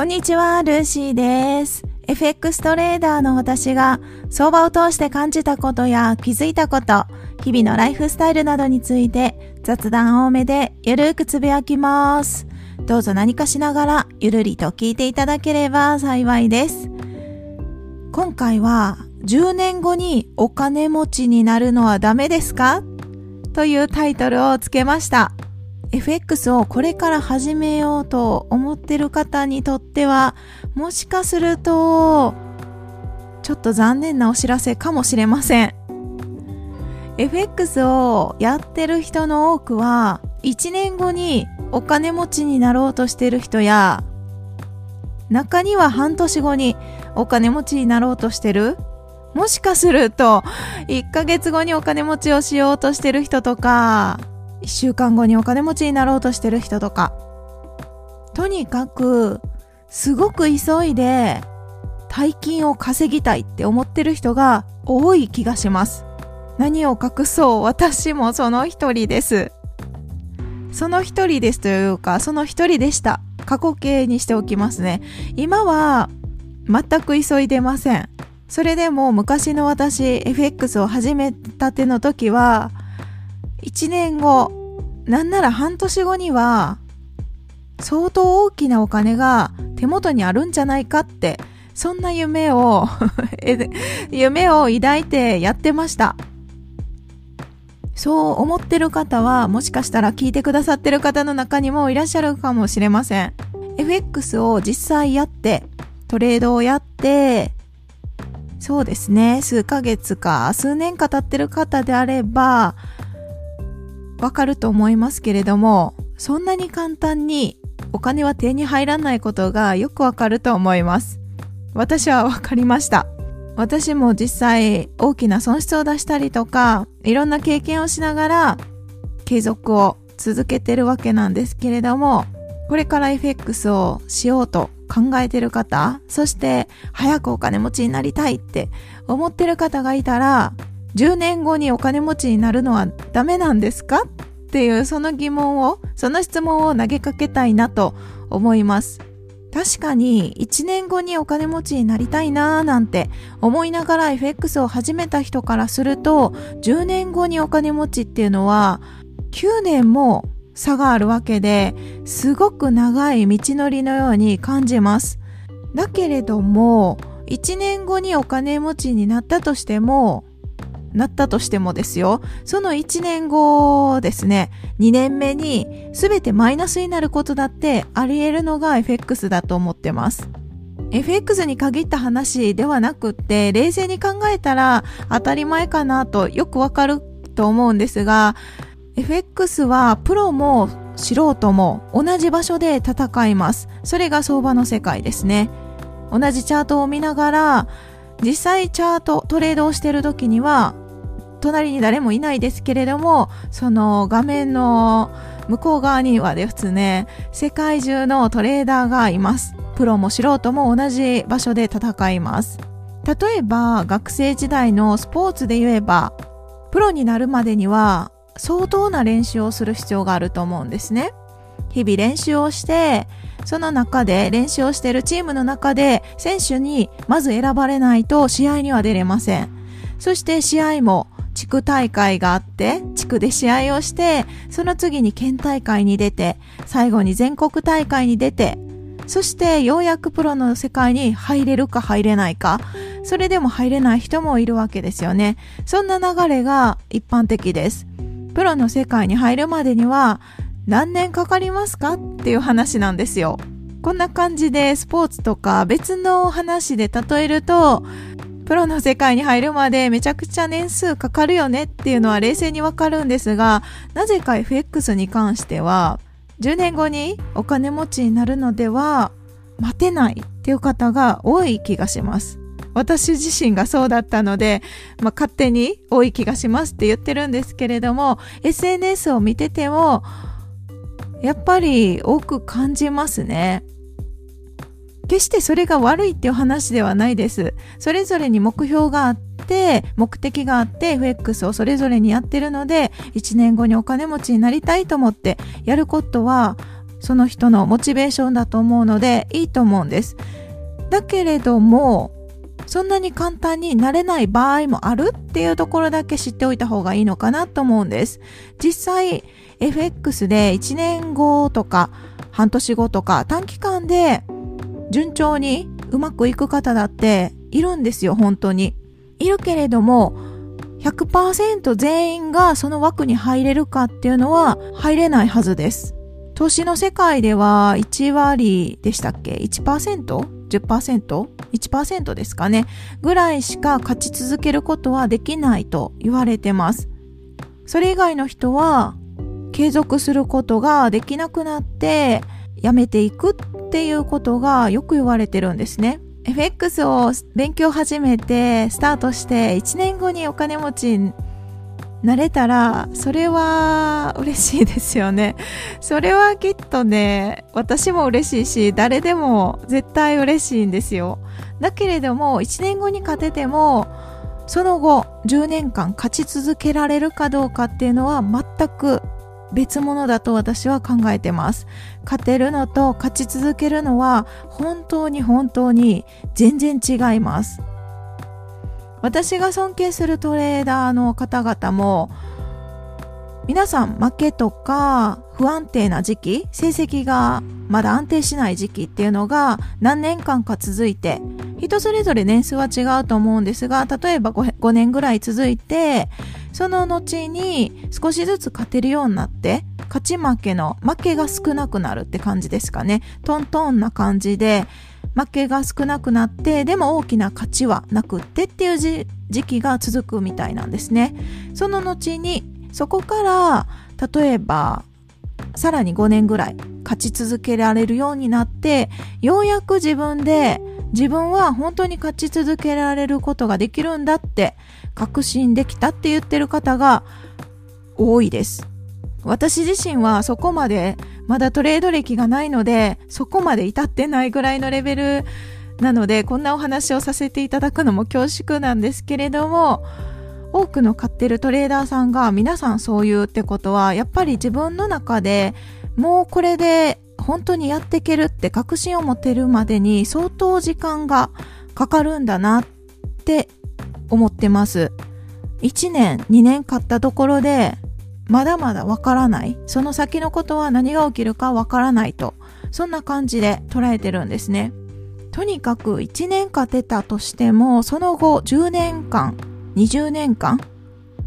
こんにちは、ルーシーです。FX トレーダーの私が相場を通して感じたことや気づいたこと、日々のライフスタイルなどについて雑談多めでゆるーくつぶやきます。どうぞ何かしながらゆるりと聞いていただければ幸いです。今回は10年後にお金持ちになるのはダメですか？というタイトルをつけました。FX をこれから始めようと思ってる方にとっては、もしかすると、ちょっと残念なお知らせかもしれません。FX をやってる人の多くは、1年後にお金持ちになろうとしてる人や、中には半年後にお金持ちになろうとしてるもしかすると、1ヶ月後にお金持ちをしようとしてる人とか、1週間後にお金持ちになろうとしてる人とか、とにかく、すごく急いで、大金を稼ぎたいって思ってる人が多い気がします。何を隠そう、私もその一人です。その一人ですというか、その一人でした。過去形にしておきますね。今は、全く急いでません。それでも昔の私、FX を始めたての時は、1年後、なんなら半年後には、相当大きなお金が手元にあるんじゃないかって、そんな夢を 夢を抱いてやってました。そう思ってる方は、もしかしたら聞いてくださってる方の中にもいらっしゃるかもしれません。FX を実際やって、トレードをやって、そうですね、数ヶ月か数年か経ってる方であれば、わかると思いますけれども、そんなに簡単にお金は手に入らないことがよくわかると思います。私はわかりました。私も実際大きな損失を出したりとか、いろんな経験をしながら継続を続けてるわけなんですけれども、これから FX をしようと考えてる方、そして早くお金持ちになりたいって思ってる方がいたら、10年後にお金持ちになるのはダメなんですか？っていうその疑問を、その質問を投げかけたいなと思います。確かに1年後にお金持ちになりたいなーなんて思いながら FX を始めた人からすると10年後にお金持ちっていうのは9年も差があるわけですごく長い道のりのように感じます。だけれども1年後にお金持ちになったとしてもなったとしてもですよ、その1年後ですね、2年目に全てマイナスになることだってあり得るのが FX だと思ってます。FX に限った話ではなくって、冷静に考えたら当たり前かなとよくわかると思うんですが、FX はプロも素人も同じ場所で戦います。それが相場の世界ですね。同じチャートを見ながら、実際チャート、トレードをしてる時には、隣に誰もいないですけれども、その画面の向こう側にはですね、世界中のトレーダーがいます。プロも素人も同じ場所で戦います。例えば、学生時代のスポーツで言えば、プロになるまでには相当な練習をする必要があると思うんですね。日々練習をして、その中で練習をしているチームの中で選手にまず選ばれないと試合には出れません。そして試合も区大会があって、地区で試合をして、その次に県大会に出て、最後に全国大会に出て、そしてようやくプロの世界に入れるか入れないか、それでも入れない人もいるわけですよね。そんな流れが一般的です。プロの世界に入るまでには何年かかりますかっていう話なんですよ。こんな感じでスポーツとか別の話で例えると、プロの世界に入るまでめちゃくちゃ年数かかるよねっていうのは冷静にわかるんですが、なぜか FX に関しては、10年後にお金持ちになるのでは待てないっていう方が多い気がします。私自身がそうだったので、まあ、勝手に多い気がしますって言ってるんですけれども、SNS を見てても、やっぱり多く感じますね。決してそれが悪いっていう話ではないです。それぞれに目標があって、目的があって FX をそれぞれにやってるので、1年後にお金持ちになりたいと思ってやることはその人のモチベーションだと思うのでいいと思うんです。だけれども、そんなに簡単になれない場合もあるっていうところだけ知っておいた方がいいのかなと思うんです。実際、FX で1年後とか半年後とか短期間で順調にうまくいく方だっているんですよ、本当に。いるけれども、100%全員がその枠に入れるかっていうのは入れないはずです。投資の世界では1割でしたっけ ?1%?10%?1% ですかねぐらいしか勝ち続けることはできないと言われてます。それ以外の人は継続することができなくなってやめていくっっていうことがよく言われてるんですね。FX を勉強始めてスタートして1年後にお金持ちになれたらそれは嬉しいですよねそれはきっとね私も嬉しいし誰でも絶対嬉しいんですよだけれども1年後に勝ててもその後10年間勝ち続けられるかどうかっていうのは全く別物だと私は考えてます。勝てるのと勝ち続けるのは本当に本当に全然違います。私が尊敬するトレーダーの方々も皆さん負けとか不安定な時期成績がまだ安定しない時期っていうのが何年間か続いて人それぞれ年数は違うと思うんですが例えば 5, 5年ぐらい続いてその後に少しずつ勝てるようになって勝ち負けの負けが少なくなるって感じですかね。トントンな感じで負けが少なくなってでも大きな勝ちはなくってっていう時期が続くみたいなんですね。その後にそこから例えばさらに5年ぐらい勝ち続けられるようになってようやく自分で自分は本当に勝ち続けられることができるんだって確信できたって言ってる方が多いです。私自身はそこまでまだトレード歴がないのでそこまで至ってないぐらいのレベルなのでこんなお話をさせていただくのも恐縮なんですけれども多くの買ってるトレーダーさんが皆さんそう言うってことはやっぱり自分の中でもうこれで本当にやっていけるって確信を持てるまでに相当時間がかかるんだなって思ってます。1年、2年買ったところでまだまだわからない。その先のことは何が起きるかわからないと。そんな感じで捉えてるんですね。とにかく1年勝てたとしても、その後10年間、20年間、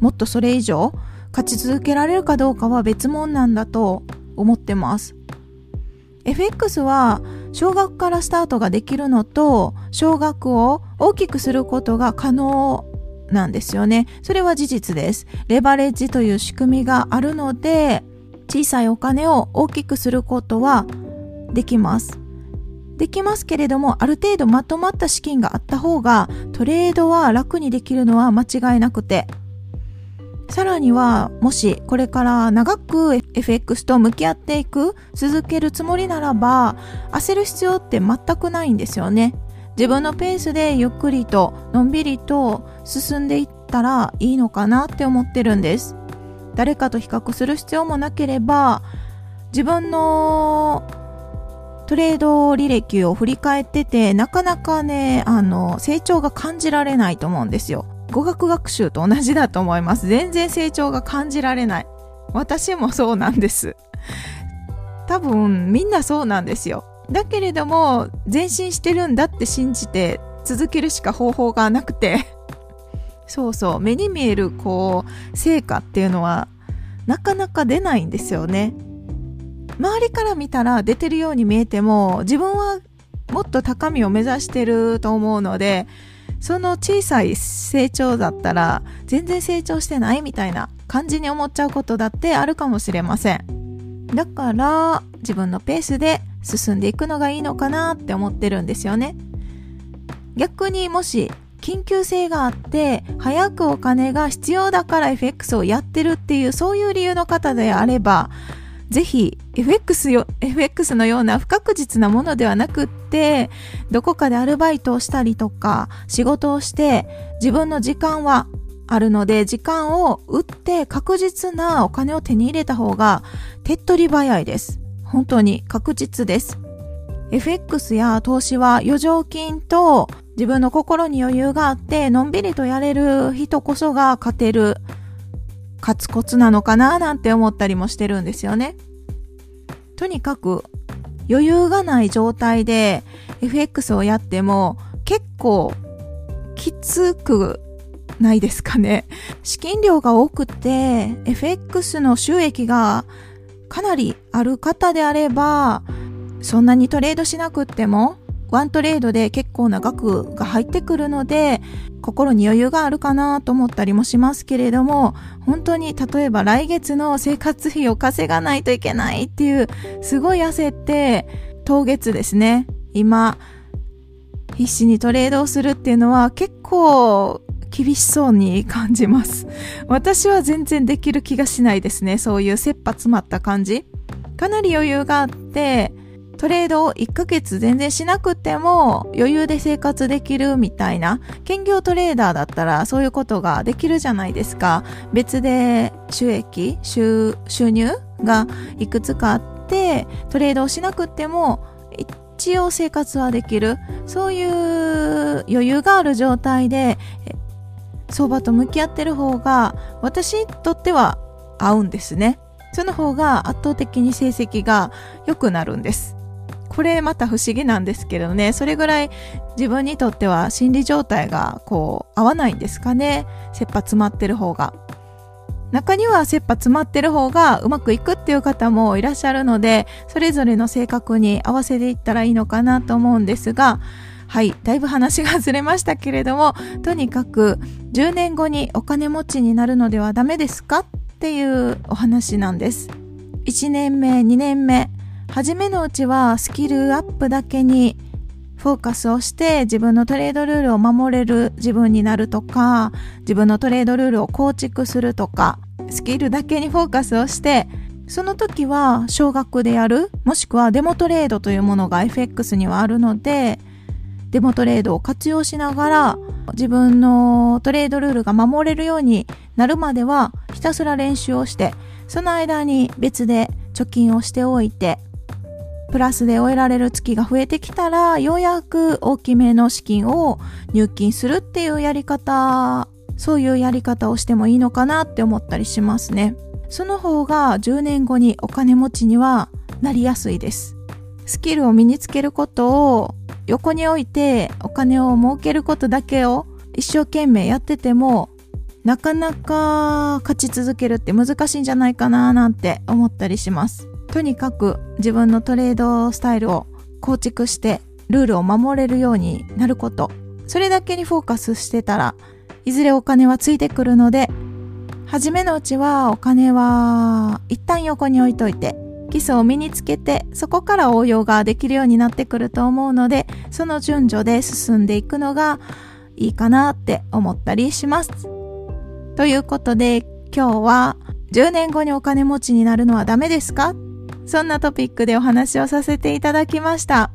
もっとそれ以上勝ち続けられるかどうかは別物なんだと思ってます。FX は少額からスタートができるのと少額を大きくすることが可能なんですよね。それは事実です。レバレッジという仕組みがあるので、小さいお金を大きくすることはできます。できますけれども、ある程度まとまった資金があった方が、トレードは楽にできるのは間違いなくて、さらには、もしこれから長く FX と向き合っていく、続けるつもりならば、焦る必要って全くないんですよね。自分のペースでゆっくりとのんびりと進んでいったらいいのかなって思ってるんです。誰かと比較する必要もなければ自分のトレード履歴を振り返っててなかなかねあの成長が感じられないと思うんですよ。語学学習と同じだと思います。全然成長が感じられない。私もそうなんです。多分みんなそうなんですよ。だけれども前進してるんだって信じて続けるしか方法がなくて。そうそう。目に見えるこう成果っていうのはなかなか出ないんですよね。周りから見たら出てるように見えても自分はもっと高みを目指してると思うのでその小さい成長だったら全然成長してないみたいな感じに思っちゃうことだってあるかもしれませんだから自分のペースで進んでいくのがいいのかなって思ってるんですよね。逆にもし緊急性があって早くお金が必要だから FX をやってるっていうそういう理由の方であればぜひ FX, よ FX のような不確実なものではなくってどこかでアルバイトをしたりとか仕事をして自分の時間はあるので時間を売って確実なお金を手に入れた方が手っ取り早いです。本当に確実です。FX や投資は余剰金と自分の心に余裕があってのんびりとやれる人こそが勝てる勝つコツなのかななんて思ったりもしてるんですよね。とにかく余裕がない状態で FX をやっても結構きつくないですかね。資金量が多くて FX の収益がかなりある方であればそんなにトレードしなくってもワントレードで結構な額が入ってくるので心に余裕があるかなと思ったりもしますけれども本当に例えば来月の生活費を稼がないといけないっていうすごい焦って当月ですね今必死にトレードをするっていうのは結構厳しそうに感じます。私は全然できる気がしないですね。そういう切羽詰まった感じ。かなり余裕があってトレードを1ヶ月全然しなくても余裕で生活できるみたいな兼業トレーダーだったらそういうことができるじゃないですか。別で収益収入がいくつかあってトレードをしなくても一応生活はできる。そういう余裕がある状態で相場と向き合ってる方が私にとっては合うんですねその方が圧倒的に成績が良くなるんですこれまた不思議なんですけどね、それぐらい自分にとっては心理状態がこう合わないんですかね。切羽詰まってる方が。中には切羽詰まってる方がうまくいくっていう方もいらっしゃるので、それぞれの性格に合わせていったらいいのかなと思うんですが、はい、だいぶ話がずれましたけれども、とにかく10年後にお金持ちになるのではダメですかっていうお話なんです。1年目、2年目、初めのうちはスキルアップだけにフォーカスをして自分のトレードルールを守れる自分になるとか自分のトレードルールを構築するとかスキルだけにフォーカスをしてその時は少額でやるもしくはデモトレードというものが FX にはあるのでデモトレードを活用しながら自分のトレードルールが守れるようになるまではひたすら練習をしてその間に別で貯金をしておいてプラスで終えられる月が増えてきたら、ようやく大きめの資金を入金するっていうやり方、そういうやり方をしてもいいのかなって思ったりしますね。その方が10年後にお金持ちにはなりやすいです。スキルを身につけることを横に置いてお金を儲けることだけを一生懸命やっててもなかなか勝ち続けるって難しいんじゃないかななんて思ったりします。とにかく自分のトレードスタイルを構築してルールを守れるようになること。それだけにフォーカスしてたらいずれお金はついてくるので初めのうちはお金は一旦横に置いといて基礎を身につけてそこから応用ができるようになってくると思うのでその順序で進んでいくのがいいかなって思ったりします。ということで今日は10年後にお金持ちになるのはダメですか？そんなトピックでお話をさせていただきました。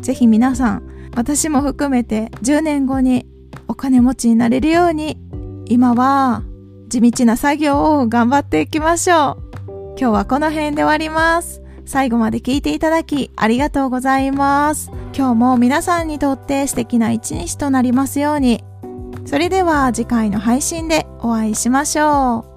ぜひ皆さん、私も含めて10年後にお金持ちになれるように、今は地道な作業を頑張っていきましょう。今日はこの辺で終わります。最後まで聞いていただきありがとうございます。今日も皆さんにとって素敵な一日となりますように。それでは次回の配信でお会いしましょう。